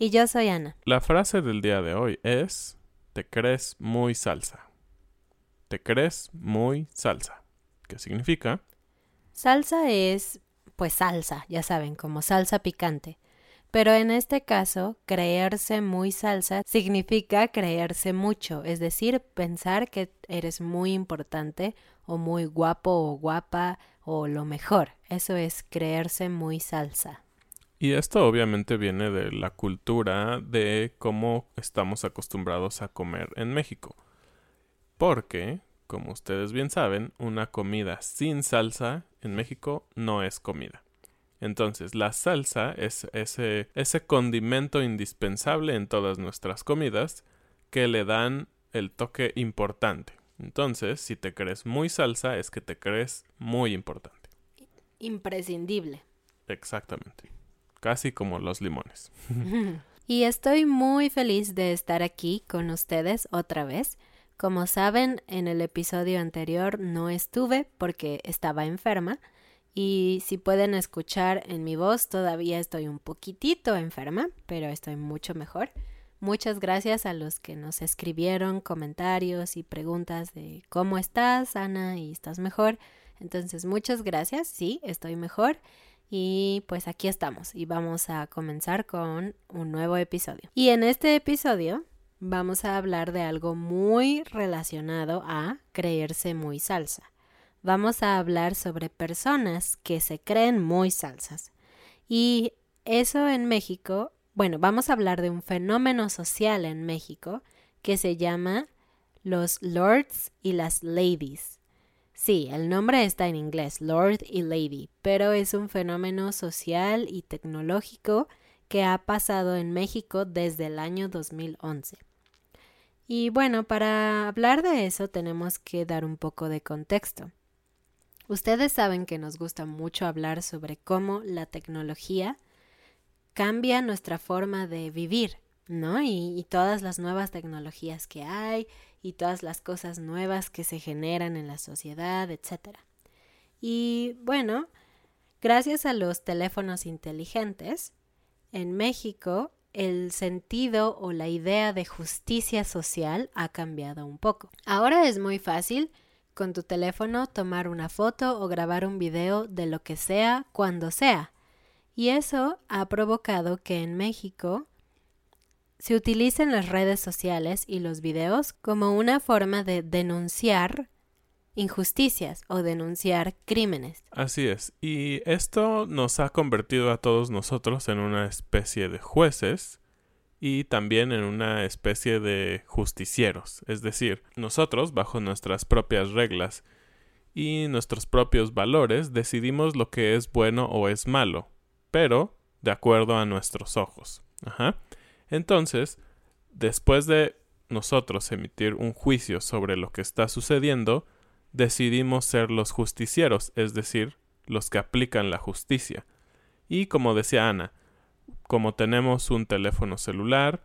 Y yo soy Ana. La frase del día de hoy es Te crees muy salsa. Te crees muy salsa. ¿Qué significa? Salsa es, pues salsa, ya saben, como salsa picante. Pero en este caso, creerse muy salsa significa creerse mucho, es decir, pensar que eres muy importante o muy guapo o guapa o lo mejor. Eso es creerse muy salsa. Y esto obviamente viene de la cultura de cómo estamos acostumbrados a comer en México. Porque, como ustedes bien saben, una comida sin salsa en México no es comida. Entonces, la salsa es ese, ese condimento indispensable en todas nuestras comidas que le dan el toque importante. Entonces, si te crees muy salsa, es que te crees muy importante. Imprescindible. Exactamente. Casi como los limones. y estoy muy feliz de estar aquí con ustedes otra vez. Como saben, en el episodio anterior no estuve porque estaba enferma. Y si pueden escuchar en mi voz, todavía estoy un poquitito enferma, pero estoy mucho mejor. Muchas gracias a los que nos escribieron comentarios y preguntas de cómo estás, Ana, y estás mejor. Entonces, muchas gracias. Sí, estoy mejor. Y pues aquí estamos y vamos a comenzar con un nuevo episodio. Y en este episodio vamos a hablar de algo muy relacionado a creerse muy salsa. Vamos a hablar sobre personas que se creen muy salsas. Y eso en México, bueno, vamos a hablar de un fenómeno social en México que se llama los lords y las ladies. Sí, el nombre está en inglés, Lord y Lady, pero es un fenómeno social y tecnológico que ha pasado en México desde el año 2011. Y bueno, para hablar de eso tenemos que dar un poco de contexto. Ustedes saben que nos gusta mucho hablar sobre cómo la tecnología cambia nuestra forma de vivir, ¿no? Y, y todas las nuevas tecnologías que hay y todas las cosas nuevas que se generan en la sociedad, etc. Y bueno, gracias a los teléfonos inteligentes, en México el sentido o la idea de justicia social ha cambiado un poco. Ahora es muy fácil con tu teléfono tomar una foto o grabar un video de lo que sea cuando sea. Y eso ha provocado que en México se utilizan las redes sociales y los videos como una forma de denunciar injusticias o denunciar crímenes. Así es, y esto nos ha convertido a todos nosotros en una especie de jueces y también en una especie de justicieros, es decir, nosotros, bajo nuestras propias reglas y nuestros propios valores, decidimos lo que es bueno o es malo, pero de acuerdo a nuestros ojos. Ajá. Entonces, después de nosotros emitir un juicio sobre lo que está sucediendo, decidimos ser los justicieros, es decir, los que aplican la justicia. Y como decía Ana, como tenemos un teléfono celular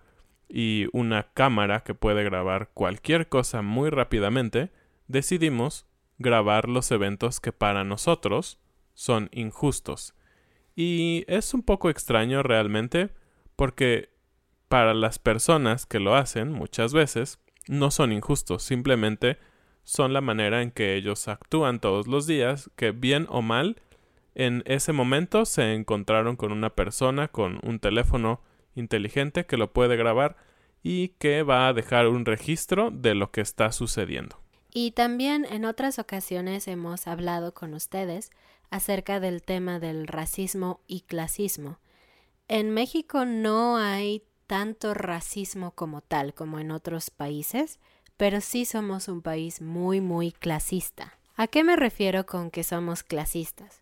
y una cámara que puede grabar cualquier cosa muy rápidamente, decidimos grabar los eventos que para nosotros son injustos. Y es un poco extraño realmente porque para las personas que lo hacen muchas veces no son injustos, simplemente son la manera en que ellos actúan todos los días, que bien o mal, en ese momento se encontraron con una persona con un teléfono inteligente que lo puede grabar y que va a dejar un registro de lo que está sucediendo. Y también en otras ocasiones hemos hablado con ustedes acerca del tema del racismo y clasismo. En México no hay tanto racismo como tal como en otros países, pero sí somos un país muy, muy clasista. ¿A qué me refiero con que somos clasistas?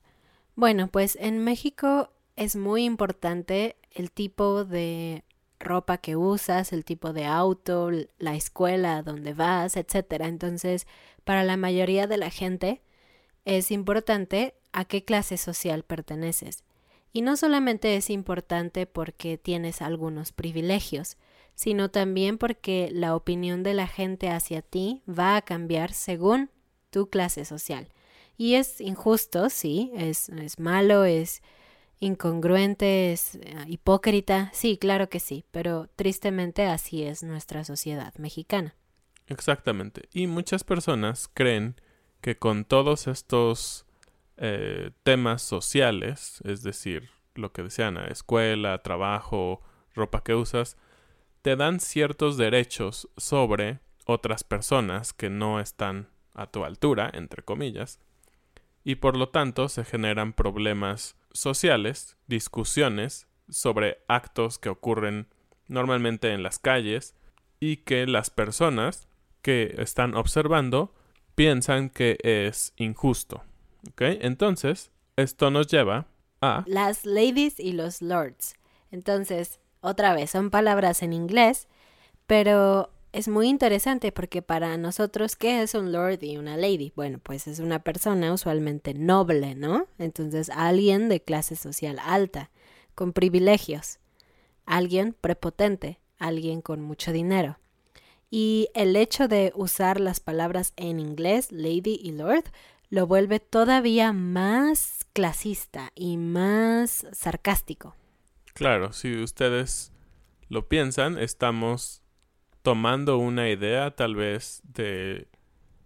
Bueno, pues en México es muy importante el tipo de ropa que usas, el tipo de auto, la escuela donde vas, etc. Entonces, para la mayoría de la gente es importante a qué clase social perteneces. Y no solamente es importante porque tienes algunos privilegios, sino también porque la opinión de la gente hacia ti va a cambiar según tu clase social. Y es injusto, sí, es, es malo, es incongruente, es eh, hipócrita, sí, claro que sí, pero tristemente así es nuestra sociedad mexicana. Exactamente. Y muchas personas creen que con todos estos eh, temas sociales, es decir, lo que decían, escuela, trabajo, ropa que usas, te dan ciertos derechos sobre otras personas que no están a tu altura, entre comillas, y por lo tanto se generan problemas sociales, discusiones sobre actos que ocurren normalmente en las calles y que las personas que están observando piensan que es injusto. ¿Ok? Entonces, esto nos lleva a... Las ladies y los lords. Entonces, otra vez, son palabras en inglés, pero es muy interesante porque para nosotros, ¿qué es un lord y una lady? Bueno, pues es una persona usualmente noble, ¿no? Entonces, alguien de clase social alta, con privilegios, alguien prepotente, alguien con mucho dinero. Y el hecho de usar las palabras en inglés, lady y lord, lo vuelve todavía más clasista y más sarcástico. Claro, si ustedes lo piensan, estamos tomando una idea tal vez de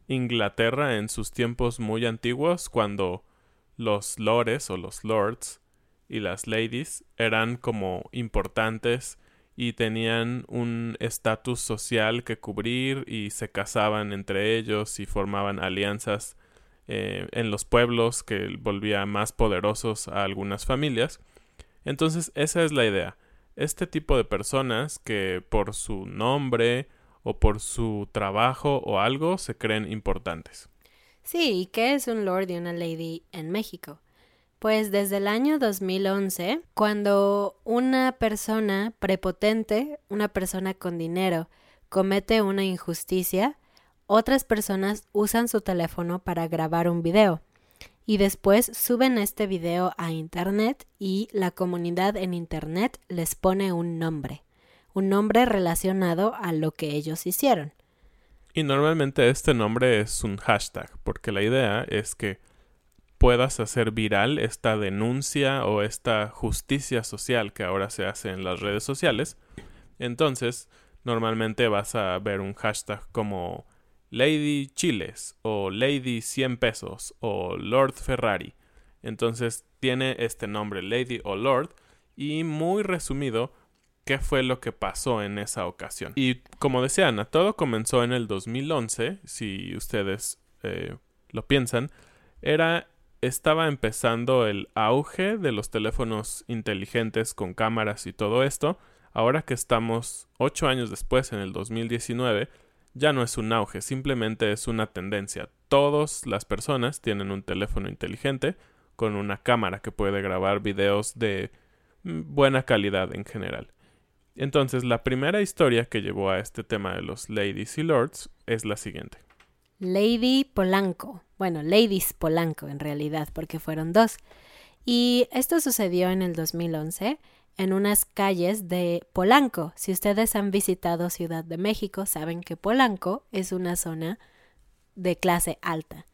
Inglaterra en sus tiempos muy antiguos, cuando los lores o los lords y las ladies eran como importantes y tenían un estatus social que cubrir y se casaban entre ellos y formaban alianzas eh, en los pueblos que volvía más poderosos a algunas familias. Entonces esa es la idea. Este tipo de personas que por su nombre o por su trabajo o algo se creen importantes. Sí, ¿y qué es un lord y una lady en México? Pues desde el año 2011, cuando una persona prepotente, una persona con dinero, comete una injusticia, otras personas usan su teléfono para grabar un video y después suben este video a Internet y la comunidad en Internet les pone un nombre, un nombre relacionado a lo que ellos hicieron. Y normalmente este nombre es un hashtag, porque la idea es que puedas hacer viral esta denuncia o esta justicia social que ahora se hace en las redes sociales. Entonces, normalmente vas a ver un hashtag como Lady Chiles o Lady 100 pesos o Lord Ferrari. Entonces tiene este nombre Lady o Lord y muy resumido qué fue lo que pasó en esa ocasión. Y como decía Ana, todo comenzó en el 2011, si ustedes eh, lo piensan, era estaba empezando el auge de los teléfonos inteligentes con cámaras y todo esto. Ahora que estamos ocho años después, en el 2019, ya no es un auge, simplemente es una tendencia. Todas las personas tienen un teléfono inteligente con una cámara que puede grabar videos de mm, buena calidad en general. Entonces, la primera historia que llevó a este tema de los ladies y lords es la siguiente. Lady Polanco. Bueno, Ladies Polanco en realidad, porque fueron dos. Y esto sucedió en el 2011 en unas calles de Polanco. Si ustedes han visitado Ciudad de México, saben que Polanco es una zona de clase alta.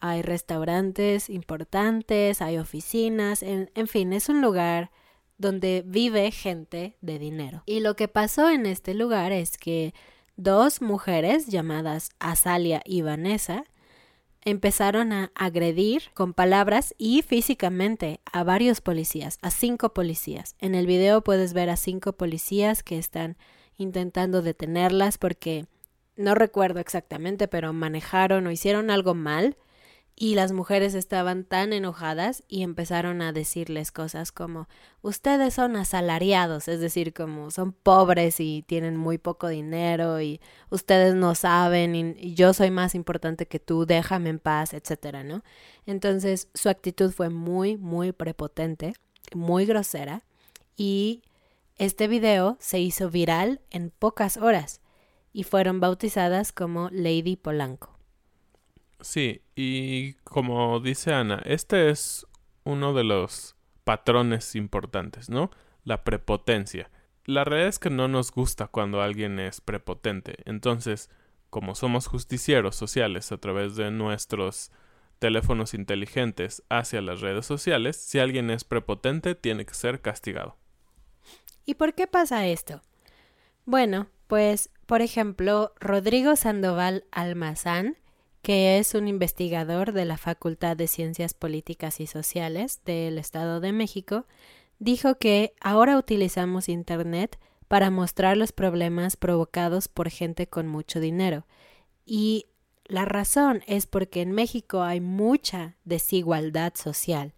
Hay restaurantes importantes, hay oficinas, en, en fin, es un lugar donde vive gente de dinero. Y lo que pasó en este lugar es que dos mujeres llamadas Azalia y Vanessa empezaron a agredir con palabras y físicamente a varios policías, a cinco policías. En el video puedes ver a cinco policías que están intentando detenerlas porque no recuerdo exactamente, pero manejaron o hicieron algo mal y las mujeres estaban tan enojadas y empezaron a decirles cosas como ustedes son asalariados, es decir, como son pobres y tienen muy poco dinero y ustedes no saben y, yo soy más importante que tú, déjame en paz, etcétera, ¿no? Entonces su actitud fue muy, muy prepotente, muy grosera y este video se hizo viral en pocas horas y fueron bautizadas como Lady Polanco. Sí, y como dice Ana, este es uno de los patrones importantes, ¿no? La prepotencia. La realidad es que no nos gusta cuando alguien es prepotente. Entonces, como somos justicieros sociales a través de nuestros teléfonos inteligentes hacia las redes sociales, si alguien es prepotente, tiene que ser castigado. ¿Y por qué pasa esto? Bueno, pues, por ejemplo, Rodrigo Sandoval Almazán que es un investigador de la Facultad de Ciencias Políticas y Sociales del Estado de México, dijo que ahora utilizamos Internet para mostrar los problemas provocados por gente con mucho dinero. Y la razón es porque en México hay mucha desigualdad social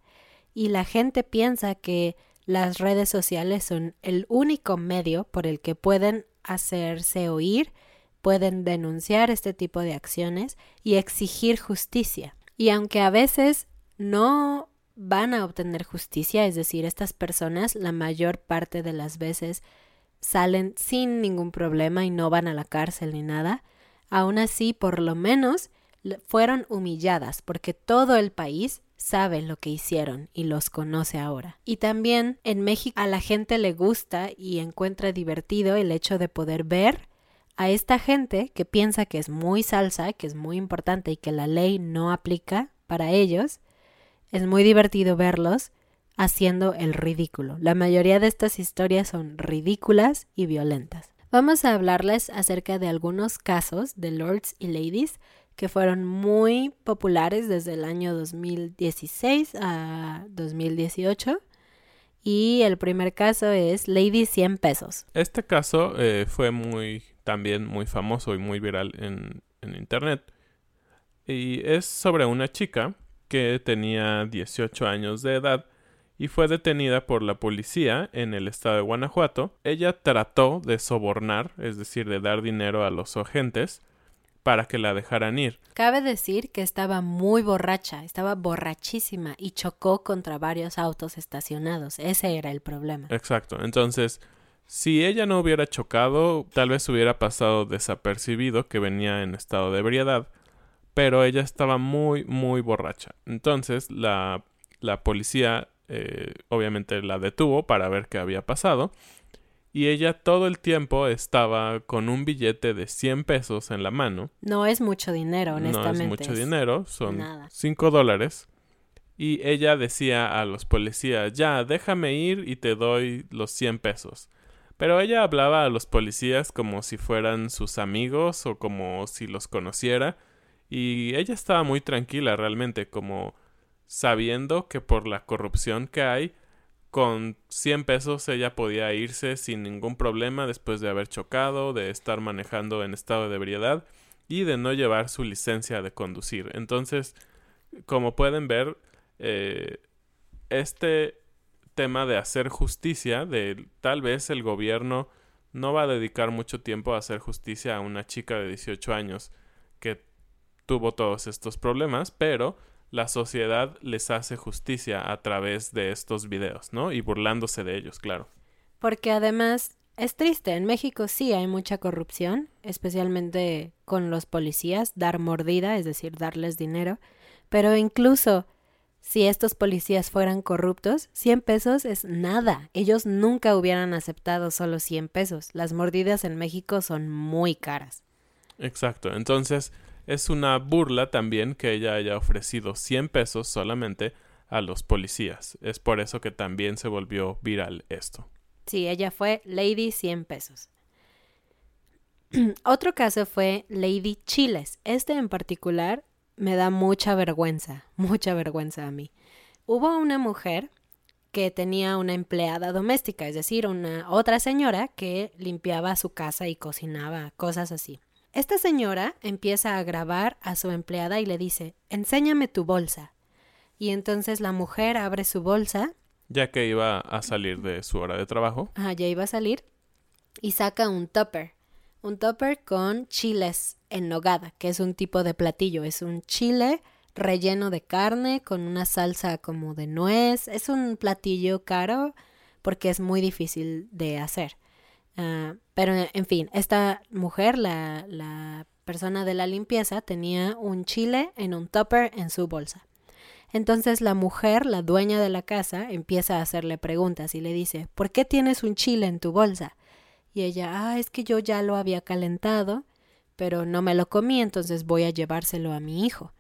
y la gente piensa que las redes sociales son el único medio por el que pueden hacerse oír pueden denunciar este tipo de acciones y exigir justicia. Y aunque a veces no van a obtener justicia, es decir, estas personas la mayor parte de las veces salen sin ningún problema y no van a la cárcel ni nada, aún así por lo menos fueron humilladas porque todo el país sabe lo que hicieron y los conoce ahora. Y también en México a la gente le gusta y encuentra divertido el hecho de poder ver a esta gente que piensa que es muy salsa, que es muy importante y que la ley no aplica para ellos, es muy divertido verlos haciendo el ridículo. La mayoría de estas historias son ridículas y violentas. Vamos a hablarles acerca de algunos casos de lords y ladies que fueron muy populares desde el año 2016 a 2018. Y el primer caso es Lady 100 pesos. Este caso eh, fue muy también muy famoso y muy viral en, en internet. Y es sobre una chica que tenía 18 años de edad y fue detenida por la policía en el estado de Guanajuato. Ella trató de sobornar, es decir, de dar dinero a los agentes para que la dejaran ir. Cabe decir que estaba muy borracha, estaba borrachísima y chocó contra varios autos estacionados. Ese era el problema. Exacto. Entonces, si ella no hubiera chocado, tal vez hubiera pasado desapercibido que venía en estado de ebriedad, pero ella estaba muy, muy borracha. Entonces la, la policía eh, obviamente la detuvo para ver qué había pasado y ella todo el tiempo estaba con un billete de 100 pesos en la mano. No es mucho dinero, honestamente. No es mucho dinero, son 5 dólares. Y ella decía a los policías, ya, déjame ir y te doy los 100 pesos. Pero ella hablaba a los policías como si fueran sus amigos o como si los conociera, y ella estaba muy tranquila realmente, como sabiendo que por la corrupción que hay, con 100 pesos ella podía irse sin ningún problema después de haber chocado, de estar manejando en estado de ebriedad y de no llevar su licencia de conducir. Entonces, como pueden ver, eh, este tema de hacer justicia, de tal vez el gobierno no va a dedicar mucho tiempo a hacer justicia a una chica de 18 años que tuvo todos estos problemas, pero la sociedad les hace justicia a través de estos videos, ¿no? Y burlándose de ellos, claro. Porque además es triste, en México sí hay mucha corrupción, especialmente con los policías, dar mordida, es decir, darles dinero, pero incluso si estos policías fueran corruptos, 100 pesos es nada. Ellos nunca hubieran aceptado solo 100 pesos. Las mordidas en México son muy caras. Exacto. Entonces, es una burla también que ella haya ofrecido 100 pesos solamente a los policías. Es por eso que también se volvió viral esto. Sí, ella fue Lady 100 pesos. Otro caso fue Lady Chiles. Este en particular me da mucha vergüenza, mucha vergüenza a mí. Hubo una mujer que tenía una empleada doméstica, es decir, una otra señora que limpiaba su casa y cocinaba, cosas así. Esta señora empieza a grabar a su empleada y le dice, enséñame tu bolsa. Y entonces la mujer abre su bolsa. Ya que iba a salir de su hora de trabajo. Ah, ya iba a salir. Y saca un tupper. Un tupper con chiles en nogada, que es un tipo de platillo. Es un chile relleno de carne con una salsa como de nuez. Es un platillo caro porque es muy difícil de hacer. Ah, pero, en fin, esta mujer, la, la persona de la limpieza, tenía un chile en un tupper en su bolsa. Entonces la mujer, la dueña de la casa, empieza a hacerle preguntas y le dice, ¿por qué tienes un chile en tu bolsa? Y ella, ah, es que yo ya lo había calentado, pero no me lo comí, entonces voy a llevárselo a mi hijo.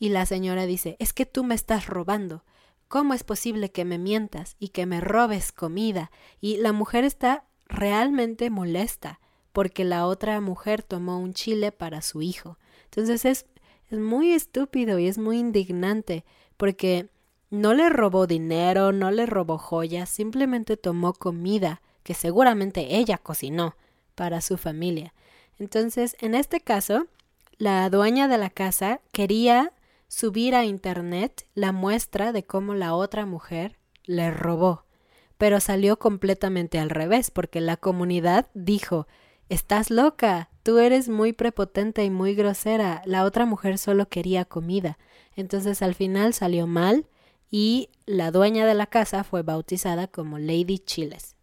Y la señora dice, es que tú me estás robando. ¿Cómo es posible que me mientas y que me robes comida? Y la mujer está realmente molesta porque la otra mujer tomó un chile para su hijo. Entonces es, es muy estúpido y es muy indignante porque no le robó dinero, no le robó joyas, simplemente tomó comida que seguramente ella cocinó para su familia. Entonces, en este caso, la dueña de la casa quería subir a Internet la muestra de cómo la otra mujer le robó pero salió completamente al revés, porque la comunidad dijo Estás loca, tú eres muy prepotente y muy grosera, la otra mujer solo quería comida. Entonces al final salió mal y la dueña de la casa fue bautizada como Lady Chiles.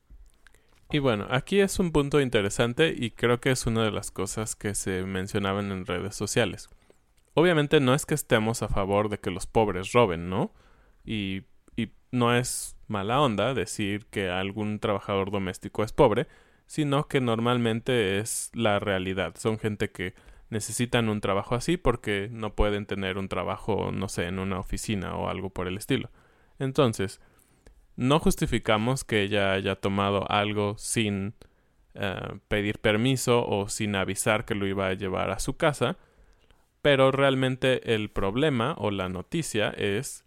Y bueno, aquí es un punto interesante y creo que es una de las cosas que se mencionaban en redes sociales. Obviamente no es que estemos a favor de que los pobres roben, ¿no? Y, y no es mala onda decir que algún trabajador doméstico es pobre, sino que normalmente es la realidad. Son gente que necesitan un trabajo así porque no pueden tener un trabajo, no sé, en una oficina o algo por el estilo. Entonces, no justificamos que ella haya tomado algo sin eh, pedir permiso o sin avisar que lo iba a llevar a su casa, pero realmente el problema o la noticia es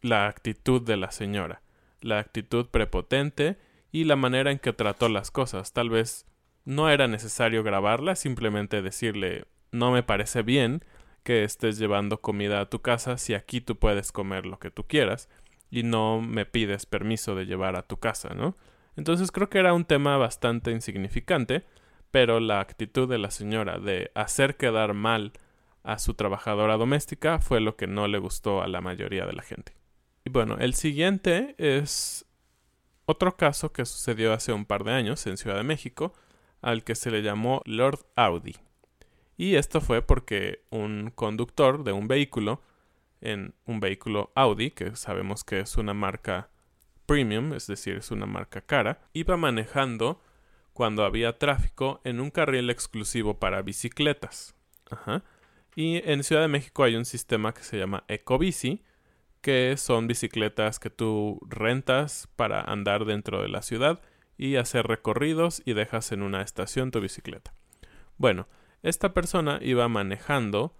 la actitud de la señora la actitud prepotente y la manera en que trató las cosas. Tal vez no era necesario grabarla, simplemente decirle no me parece bien que estés llevando comida a tu casa si aquí tú puedes comer lo que tú quieras y no me pides permiso de llevar a tu casa, ¿no? Entonces creo que era un tema bastante insignificante, pero la actitud de la señora de hacer quedar mal a su trabajadora doméstica fue lo que no le gustó a la mayoría de la gente. Y bueno, el siguiente es otro caso que sucedió hace un par de años en Ciudad de México, al que se le llamó Lord Audi. Y esto fue porque un conductor de un vehículo, en un vehículo Audi, que sabemos que es una marca premium, es decir, es una marca cara, iba manejando cuando había tráfico en un carril exclusivo para bicicletas. Y en Ciudad de México hay un sistema que se llama Ecobici, que son bicicletas que tú rentas para andar dentro de la ciudad y hacer recorridos y dejas en una estación tu bicicleta. Bueno, esta persona iba manejando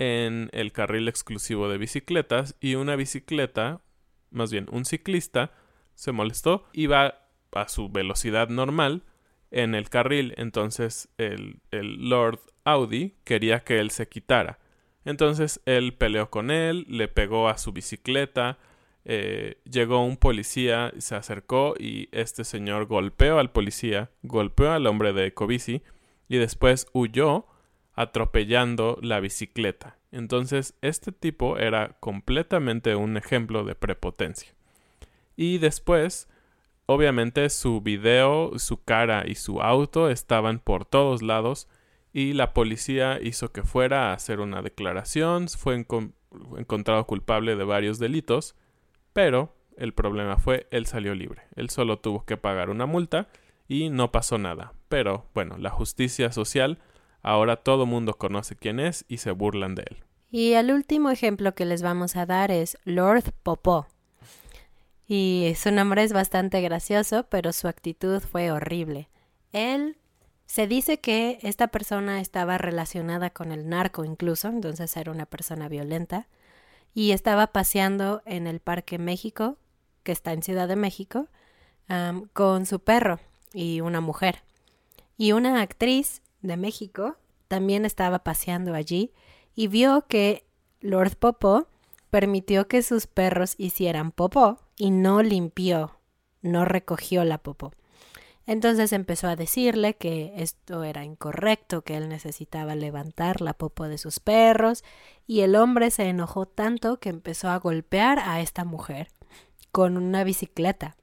en el carril exclusivo de bicicletas y una bicicleta, más bien un ciclista, se molestó, iba a su velocidad normal en el carril, entonces el, Lord Audi quería que él se quitara. Entonces él peleó con él, le pegó a su bicicleta, eh, llegó un policía, se acercó y este señor golpeó al policía, golpeó al hombre de Ecobici y después huyó atropellando la bicicleta. Entonces este tipo era completamente un ejemplo de prepotencia. Y después, obviamente su video, su cara y su auto estaban por todos lados y la policía hizo que fuera a hacer una declaración, fue encontrado culpable de varios delitos pero el problema fue, él salió libre. Él solo tuvo que pagar una multa y no pasó nada. Pero bueno, la justicia social, ahora todo mundo conoce quién es y se burlan de él. Y el último ejemplo que les vamos a dar es Lord Popó. Y su nombre es bastante gracioso, pero su actitud fue horrible. Él se dice que esta persona estaba relacionada con el narco incluso, entonces era una persona violenta y estaba paseando en el Parque México, que está en Ciudad de México, con su perro y una mujer. Y una actriz de México también estaba paseando allí y vio que Lord Popó permitió que sus perros hicieran popó y no limpió, no recogió la popó. Entonces empezó a decirle que esto era incorrecto, que él necesitaba levantar la popo de sus perros, y el hombre se enojó tanto que empezó a golpear a esta mujer con una bicicleta.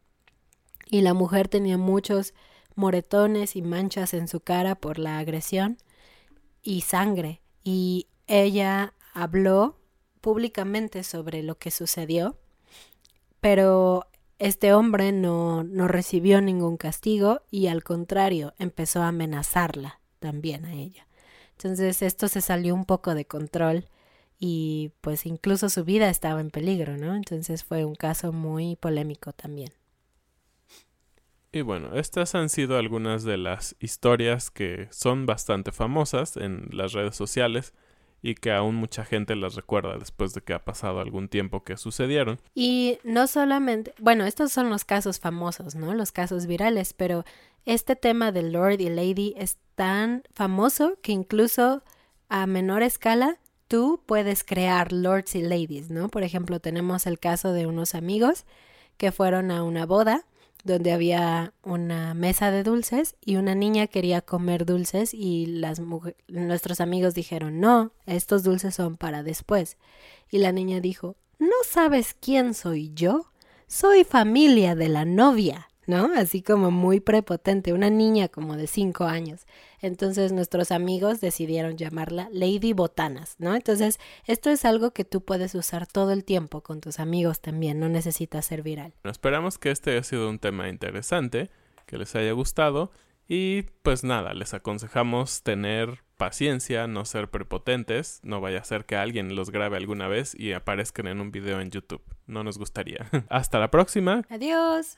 Y la mujer tenía muchos moretones y manchas en su cara por la agresión y sangre, y ella habló públicamente sobre lo que sucedió, pero este hombre no, no recibió ningún castigo y al contrario empezó a amenazarla también a ella. Entonces esto se salió un poco de control y pues incluso su vida estaba en peligro, ¿no? Entonces fue un caso muy polémico también. Y bueno, estas han sido algunas de las historias que son bastante famosas en las redes sociales y que aún mucha gente las recuerda después de que ha pasado algún tiempo que sucedieron. Y no solamente, bueno, estos son los casos famosos, ¿no? Los casos virales, pero este tema de Lord y Lady es tan famoso que incluso a menor escala tú puedes crear lords y ladies, ¿no? Por ejemplo, tenemos el caso de unos amigos que fueron a una boda donde había una mesa de dulces y una niña quería comer dulces y las nuestros amigos dijeron, no, estos dulces son para después. Y la niña dijo, ¿no sabes quién soy yo? Soy familia de la novia. ¿No? Así como muy prepotente, una niña como de cinco años. Entonces nuestros amigos decidieron llamarla Lady Botanas, ¿no? Entonces esto es algo que tú puedes usar todo el tiempo con tus amigos también, no necesitas ser viral. Esperamos que este haya sido un tema interesante, que les haya gustado y pues nada, les aconsejamos tener paciencia, no ser prepotentes, no vaya a ser que alguien los grabe alguna vez y aparezcan en un video en YouTube. No nos gustaría. Hasta la próxima. Adiós.